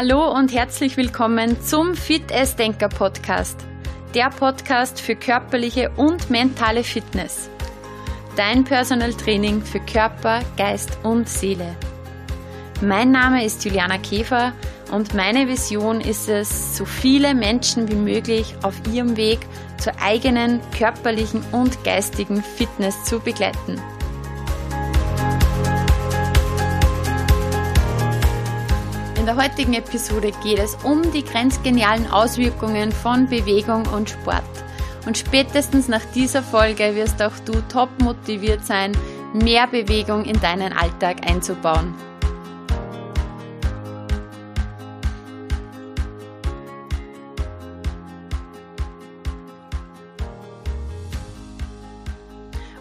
Hallo und herzlich willkommen zum Fit as Denker Podcast. Der Podcast für körperliche und mentale Fitness. Dein Personal Training für Körper, Geist und Seele. Mein Name ist Juliana Käfer und meine Vision ist es, so viele Menschen wie möglich auf ihrem Weg zur eigenen körperlichen und geistigen Fitness zu begleiten. Der heutigen Episode geht es um die grenzgenialen Auswirkungen von Bewegung und Sport. Und spätestens nach dieser Folge wirst auch du top motiviert sein, mehr Bewegung in deinen Alltag einzubauen.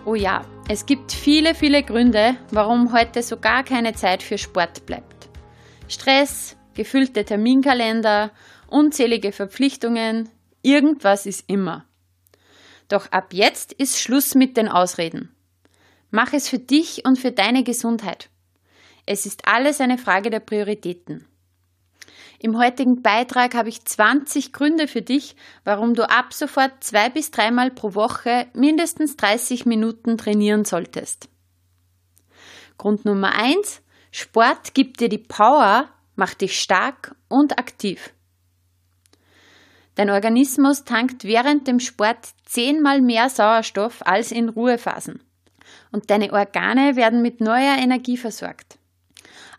Oh ja, es gibt viele, viele Gründe, warum heute so gar keine Zeit für Sport bleibt. Stress, gefüllte Terminkalender, unzählige Verpflichtungen, irgendwas ist immer. Doch ab jetzt ist Schluss mit den Ausreden. Mach es für dich und für deine Gesundheit. Es ist alles eine Frage der Prioritäten. Im heutigen Beitrag habe ich 20 Gründe für dich, warum du ab sofort zwei bis dreimal pro Woche mindestens 30 Minuten trainieren solltest. Grund Nummer eins: Sport gibt dir die Power, macht dich stark und aktiv. Dein Organismus tankt während dem Sport zehnmal mehr Sauerstoff als in Ruhephasen. Und deine Organe werden mit neuer Energie versorgt.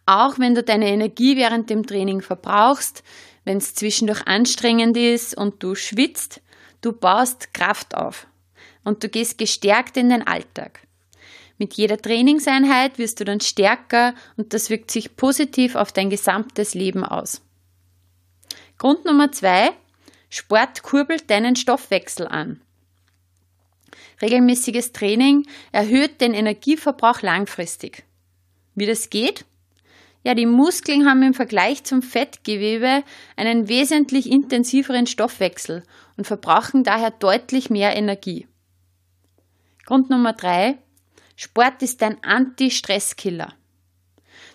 Auch wenn du deine Energie während dem Training verbrauchst, wenn es zwischendurch anstrengend ist und du schwitzt, du baust Kraft auf und du gehst gestärkt in den Alltag. Mit jeder Trainingseinheit wirst du dann stärker und das wirkt sich positiv auf dein gesamtes Leben aus. Grund Nummer zwei, Sport kurbelt deinen Stoffwechsel an. Regelmäßiges Training erhöht den Energieverbrauch langfristig. Wie das geht? Ja, die Muskeln haben im Vergleich zum Fettgewebe einen wesentlich intensiveren Stoffwechsel und verbrauchen daher deutlich mehr Energie. Grund Nummer drei. Sport ist ein Anti-Stress-Killer.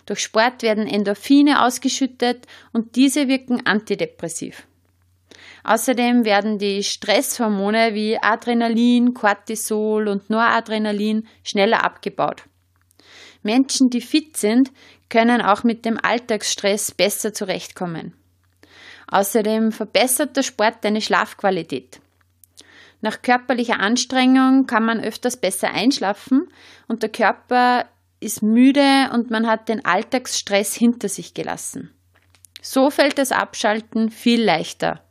Durch Sport werden Endorphine ausgeschüttet und diese wirken antidepressiv. Außerdem werden die Stresshormone wie Adrenalin, Cortisol und Noradrenalin schneller abgebaut. Menschen, die fit sind, können auch mit dem Alltagsstress besser zurechtkommen. Außerdem verbessert der Sport deine Schlafqualität. Nach körperlicher Anstrengung kann man öfters besser einschlafen und der Körper ist müde und man hat den Alltagsstress hinter sich gelassen. So fällt das Abschalten viel leichter.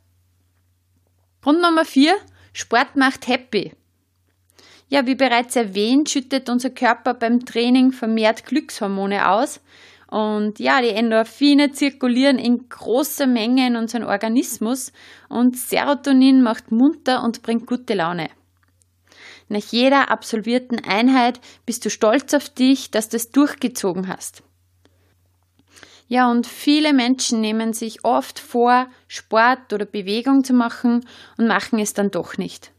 Grund Nummer 4. Sport macht happy. Ja, wie bereits erwähnt, schüttet unser Körper beim Training vermehrt Glückshormone aus. Und ja, die Endorphine zirkulieren in großer Menge in unseren Organismus und Serotonin macht munter und bringt gute Laune. Nach jeder absolvierten Einheit bist du stolz auf dich, dass du es durchgezogen hast. Ja, und viele Menschen nehmen sich oft vor, Sport oder Bewegung zu machen und machen es dann doch nicht.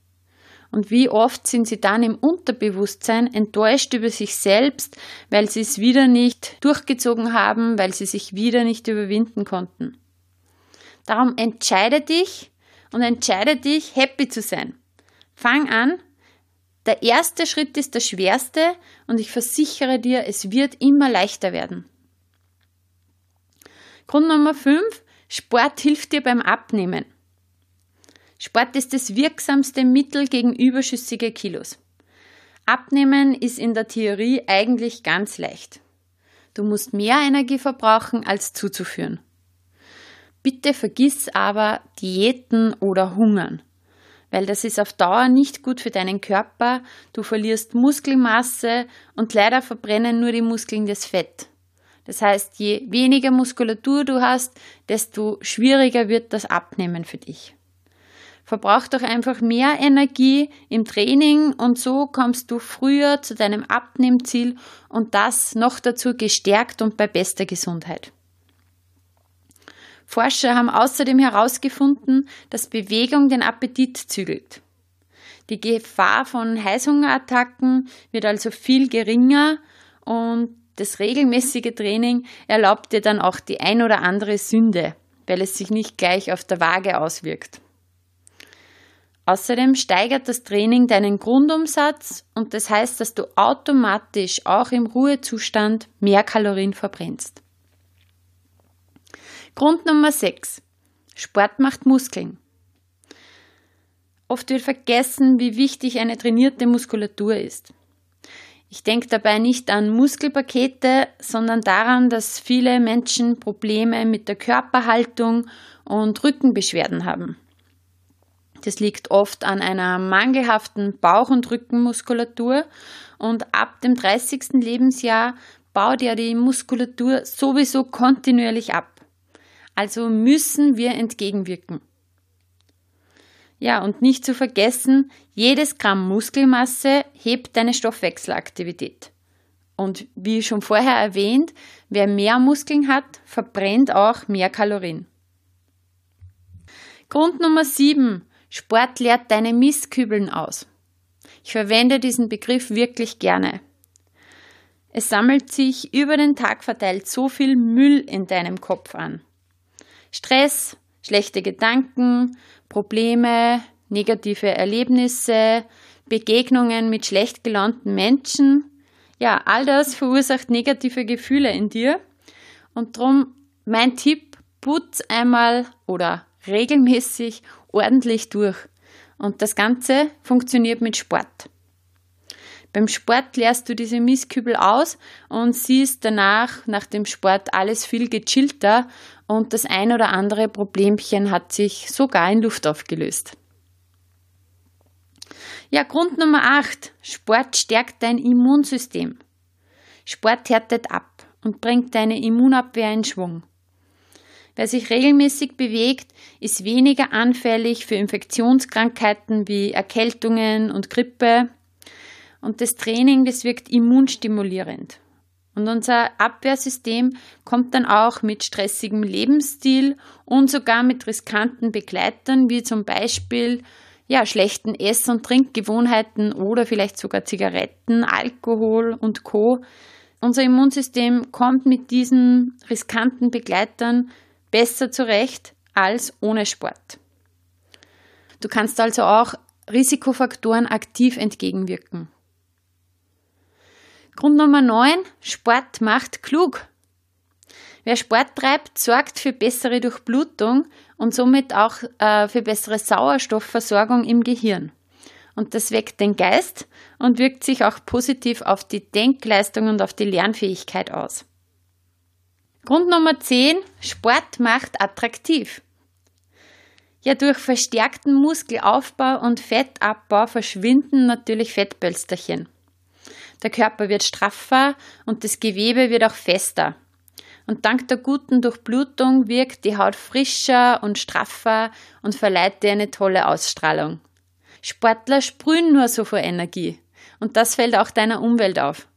Und wie oft sind sie dann im Unterbewusstsein enttäuscht über sich selbst, weil sie es wieder nicht durchgezogen haben, weil sie sich wieder nicht überwinden konnten. Darum entscheide dich und entscheide dich, happy zu sein. Fang an. Der erste Schritt ist der schwerste und ich versichere dir, es wird immer leichter werden. Grund Nummer 5. Sport hilft dir beim Abnehmen. Sport ist das wirksamste Mittel gegen überschüssige Kilos. Abnehmen ist in der Theorie eigentlich ganz leicht. Du musst mehr Energie verbrauchen, als zuzuführen. Bitte vergiss aber Diäten oder Hungern, weil das ist auf Dauer nicht gut für deinen Körper, du verlierst Muskelmasse und leider verbrennen nur die Muskeln das Fett. Das heißt, je weniger Muskulatur du hast, desto schwieriger wird das Abnehmen für dich verbraucht doch einfach mehr Energie im Training und so kommst du früher zu deinem Abnehmziel und das noch dazu gestärkt und bei bester Gesundheit. Forscher haben außerdem herausgefunden, dass Bewegung den Appetit zügelt. Die Gefahr von Heißhungerattacken wird also viel geringer und das regelmäßige Training erlaubt dir dann auch die ein oder andere Sünde, weil es sich nicht gleich auf der Waage auswirkt. Außerdem steigert das Training deinen Grundumsatz und das heißt, dass du automatisch auch im Ruhezustand mehr Kalorien verbrennst. Grund Nummer 6. Sport macht Muskeln. Oft wird vergessen, wie wichtig eine trainierte Muskulatur ist. Ich denke dabei nicht an Muskelpakete, sondern daran, dass viele Menschen Probleme mit der Körperhaltung und Rückenbeschwerden haben. Das liegt oft an einer mangelhaften Bauch- und Rückenmuskulatur und ab dem 30. Lebensjahr baut ja die Muskulatur sowieso kontinuierlich ab. Also müssen wir entgegenwirken. Ja, und nicht zu vergessen, jedes Gramm Muskelmasse hebt deine Stoffwechselaktivität. Und wie schon vorher erwähnt, wer mehr Muskeln hat, verbrennt auch mehr Kalorien. Grund Nummer 7. Sport leert deine Misskübeln aus. Ich verwende diesen Begriff wirklich gerne. Es sammelt sich über den Tag verteilt so viel Müll in deinem Kopf an. Stress, schlechte Gedanken, Probleme, negative Erlebnisse, Begegnungen mit schlecht gelaunten Menschen. Ja, all das verursacht negative Gefühle in dir. Und darum mein Tipp, putz einmal oder regelmäßig ordentlich durch. Und das Ganze funktioniert mit Sport. Beim Sport leerst du diese Mistkübel aus und siehst danach, nach dem Sport, alles viel gechillter und das ein oder andere Problemchen hat sich sogar in Luft aufgelöst. Ja, Grund Nummer 8. Sport stärkt dein Immunsystem. Sport härtet ab und bringt deine Immunabwehr in Schwung. Wer sich regelmäßig bewegt, ist weniger anfällig für Infektionskrankheiten wie Erkältungen und Grippe. Und das Training, das wirkt immunstimulierend. Und unser Abwehrsystem kommt dann auch mit stressigem Lebensstil und sogar mit riskanten Begleitern, wie zum Beispiel ja, schlechten Ess- und Trinkgewohnheiten oder vielleicht sogar Zigaretten, Alkohol und Co. Unser Immunsystem kommt mit diesen riskanten Begleitern besser zurecht als ohne Sport. Du kannst also auch Risikofaktoren aktiv entgegenwirken. Grund Nummer 9. Sport macht klug. Wer Sport treibt, sorgt für bessere Durchblutung und somit auch äh, für bessere Sauerstoffversorgung im Gehirn. Und das weckt den Geist und wirkt sich auch positiv auf die Denkleistung und auf die Lernfähigkeit aus. Grund Nummer 10. Sport macht attraktiv. Ja, durch verstärkten Muskelaufbau und Fettabbau verschwinden natürlich Fettpölsterchen. Der Körper wird straffer und das Gewebe wird auch fester. Und dank der guten Durchblutung wirkt die Haut frischer und straffer und verleiht dir eine tolle Ausstrahlung. Sportler sprühen nur so vor Energie. Und das fällt auch deiner Umwelt auf.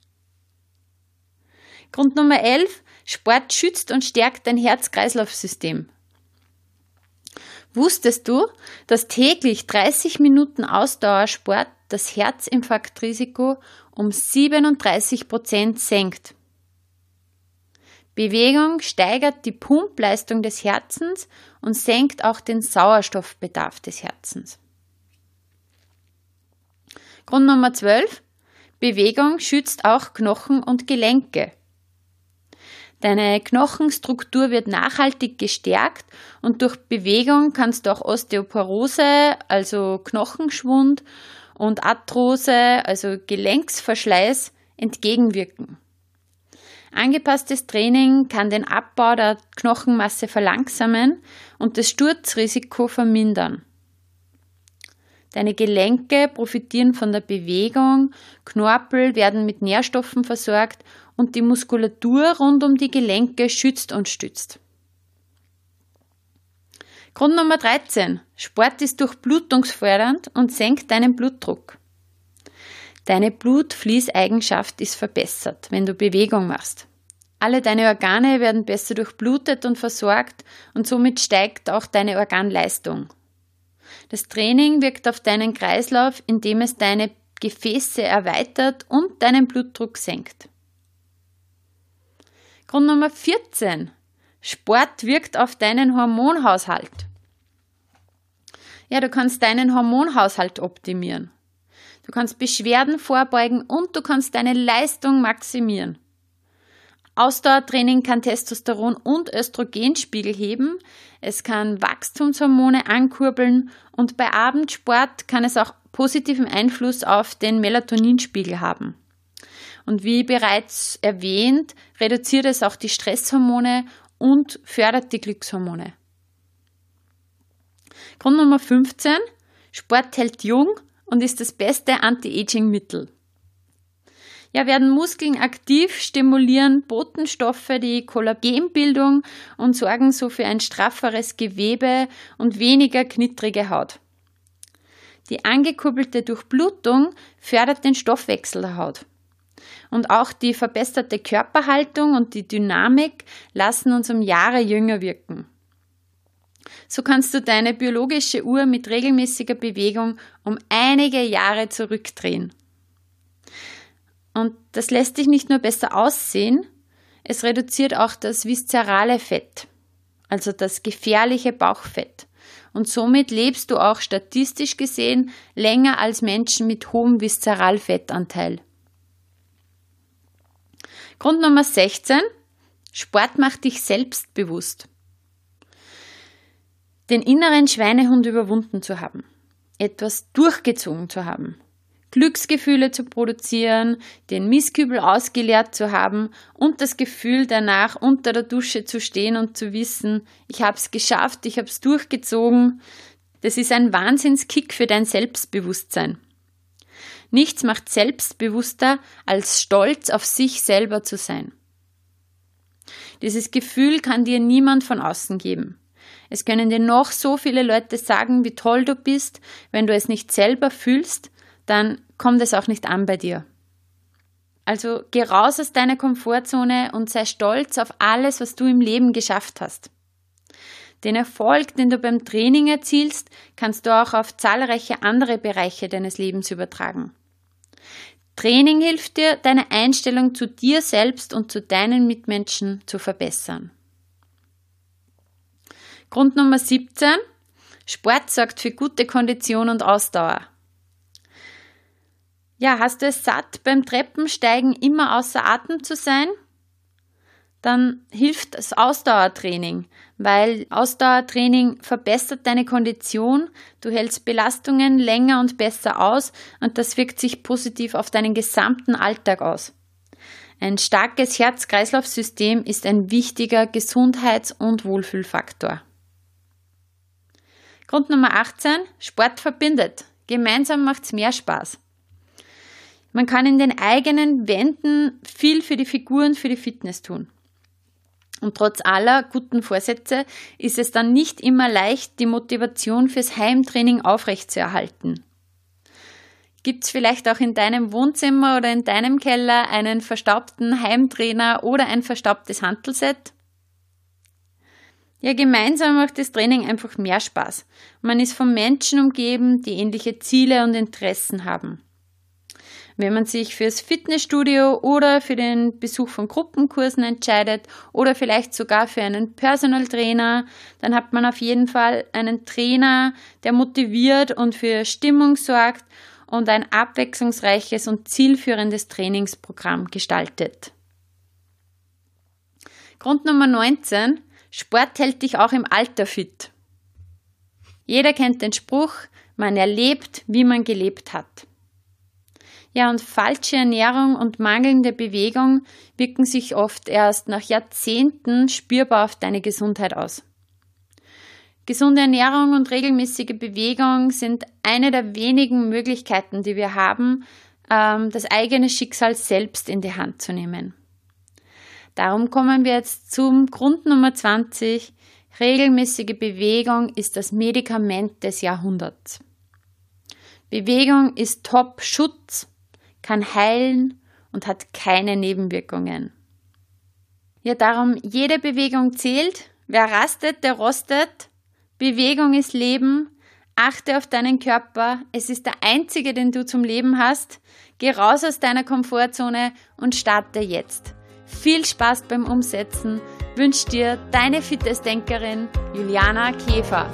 Grund Nummer 11. Sport schützt und stärkt dein Herz-Kreislauf-System. Wusstest du, dass täglich 30 Minuten Ausdauersport das Herzinfarktrisiko um 37 Prozent senkt. Bewegung steigert die Pumpleistung des Herzens und senkt auch den Sauerstoffbedarf des Herzens. Grund Nummer 12. Bewegung schützt auch Knochen und Gelenke. Deine Knochenstruktur wird nachhaltig gestärkt und durch Bewegung kannst du auch Osteoporose, also Knochenschwund und Arthrose, also Gelenksverschleiß, entgegenwirken. Angepasstes Training kann den Abbau der Knochenmasse verlangsamen und das Sturzrisiko vermindern. Deine Gelenke profitieren von der Bewegung, Knorpel werden mit Nährstoffen versorgt und die Muskulatur rund um die Gelenke schützt und stützt. Grund Nummer 13. Sport ist durchblutungsfördernd und senkt deinen Blutdruck. Deine Blutfließeigenschaft ist verbessert, wenn du Bewegung machst. Alle deine Organe werden besser durchblutet und versorgt und somit steigt auch deine Organleistung. Das Training wirkt auf deinen Kreislauf, indem es deine Gefäße erweitert und deinen Blutdruck senkt. Grund Nummer 14. Sport wirkt auf deinen Hormonhaushalt. Ja, du kannst deinen Hormonhaushalt optimieren. Du kannst Beschwerden vorbeugen und du kannst deine Leistung maximieren. Ausdauertraining kann Testosteron und Östrogenspiegel heben, es kann Wachstumshormone ankurbeln und bei Abendsport kann es auch positiven Einfluss auf den Melatoninspiegel haben. Und wie bereits erwähnt, reduziert es auch die Stresshormone und fördert die Glückshormone. Grund Nummer 15. Sport hält jung und ist das beste Anti-Aging-Mittel. Ja, werden Muskeln aktiv, stimulieren Botenstoffe die Kollagenbildung und sorgen so für ein strafferes Gewebe und weniger knittrige Haut. Die angekuppelte Durchblutung fördert den Stoffwechsel der Haut. Und auch die verbesserte Körperhaltung und die Dynamik lassen uns um Jahre jünger wirken. So kannst du deine biologische Uhr mit regelmäßiger Bewegung um einige Jahre zurückdrehen. Und das lässt dich nicht nur besser aussehen, es reduziert auch das viszerale Fett, also das gefährliche Bauchfett. Und somit lebst du auch statistisch gesehen länger als Menschen mit hohem Viszeralfettanteil. Grund Nummer 16. Sport macht dich selbstbewusst. Den inneren Schweinehund überwunden zu haben. Etwas durchgezogen zu haben. Glücksgefühle zu produzieren, den Misskübel ausgeleert zu haben und das Gefühl danach unter der Dusche zu stehen und zu wissen, ich habe es geschafft, ich habe es durchgezogen. Das ist ein Wahnsinnskick für dein Selbstbewusstsein. Nichts macht selbstbewusster, als stolz auf sich selber zu sein. Dieses Gefühl kann dir niemand von außen geben. Es können dir noch so viele Leute sagen, wie toll du bist, wenn du es nicht selber fühlst, dann kommt es auch nicht an bei dir. Also geh raus aus deiner Komfortzone und sei stolz auf alles, was du im Leben geschafft hast. Den Erfolg, den du beim Training erzielst, kannst du auch auf zahlreiche andere Bereiche deines Lebens übertragen. Training hilft dir, deine Einstellung zu dir selbst und zu deinen Mitmenschen zu verbessern. Grund Nummer 17. Sport sorgt für gute Kondition und Ausdauer. Ja, hast du es satt, beim Treppensteigen immer außer Atem zu sein? Dann hilft das Ausdauertraining, weil Ausdauertraining verbessert deine Kondition, du hältst Belastungen länger und besser aus und das wirkt sich positiv auf deinen gesamten Alltag aus. Ein starkes Herz-Kreislauf-System ist ein wichtiger Gesundheits- und Wohlfühlfaktor. Grund Nummer 18. Sport verbindet. Gemeinsam macht's mehr Spaß. Man kann in den eigenen Wänden viel für die Figuren, für die Fitness tun. Und trotz aller guten Vorsätze ist es dann nicht immer leicht, die Motivation fürs Heimtraining aufrechtzuerhalten. Gibt es vielleicht auch in deinem Wohnzimmer oder in deinem Keller einen verstaubten Heimtrainer oder ein verstaubtes Hantelset? Ja, gemeinsam macht das Training einfach mehr Spaß. Man ist von Menschen umgeben, die ähnliche Ziele und Interessen haben. Wenn man sich fürs Fitnessstudio oder für den Besuch von Gruppenkursen entscheidet oder vielleicht sogar für einen Personal Trainer, dann hat man auf jeden Fall einen Trainer, der motiviert und für Stimmung sorgt und ein abwechslungsreiches und zielführendes Trainingsprogramm gestaltet. Grund Nummer 19. Sport hält dich auch im Alter fit. Jeder kennt den Spruch, man erlebt, wie man gelebt hat. Ja, und falsche Ernährung und mangelnde Bewegung wirken sich oft erst nach Jahrzehnten spürbar auf deine Gesundheit aus. Gesunde Ernährung und regelmäßige Bewegung sind eine der wenigen Möglichkeiten, die wir haben, ähm, das eigene Schicksal selbst in die Hand zu nehmen. Darum kommen wir jetzt zum Grund Nummer 20. Regelmäßige Bewegung ist das Medikament des Jahrhunderts. Bewegung ist Top-Schutz kann heilen und hat keine Nebenwirkungen. Ja, darum, jede Bewegung zählt. Wer rastet, der rostet. Bewegung ist Leben. Achte auf deinen Körper. Es ist der einzige, den du zum Leben hast. Geh raus aus deiner Komfortzone und starte jetzt. Viel Spaß beim Umsetzen wünscht dir deine Fitnessdenkerin Juliana Käfer.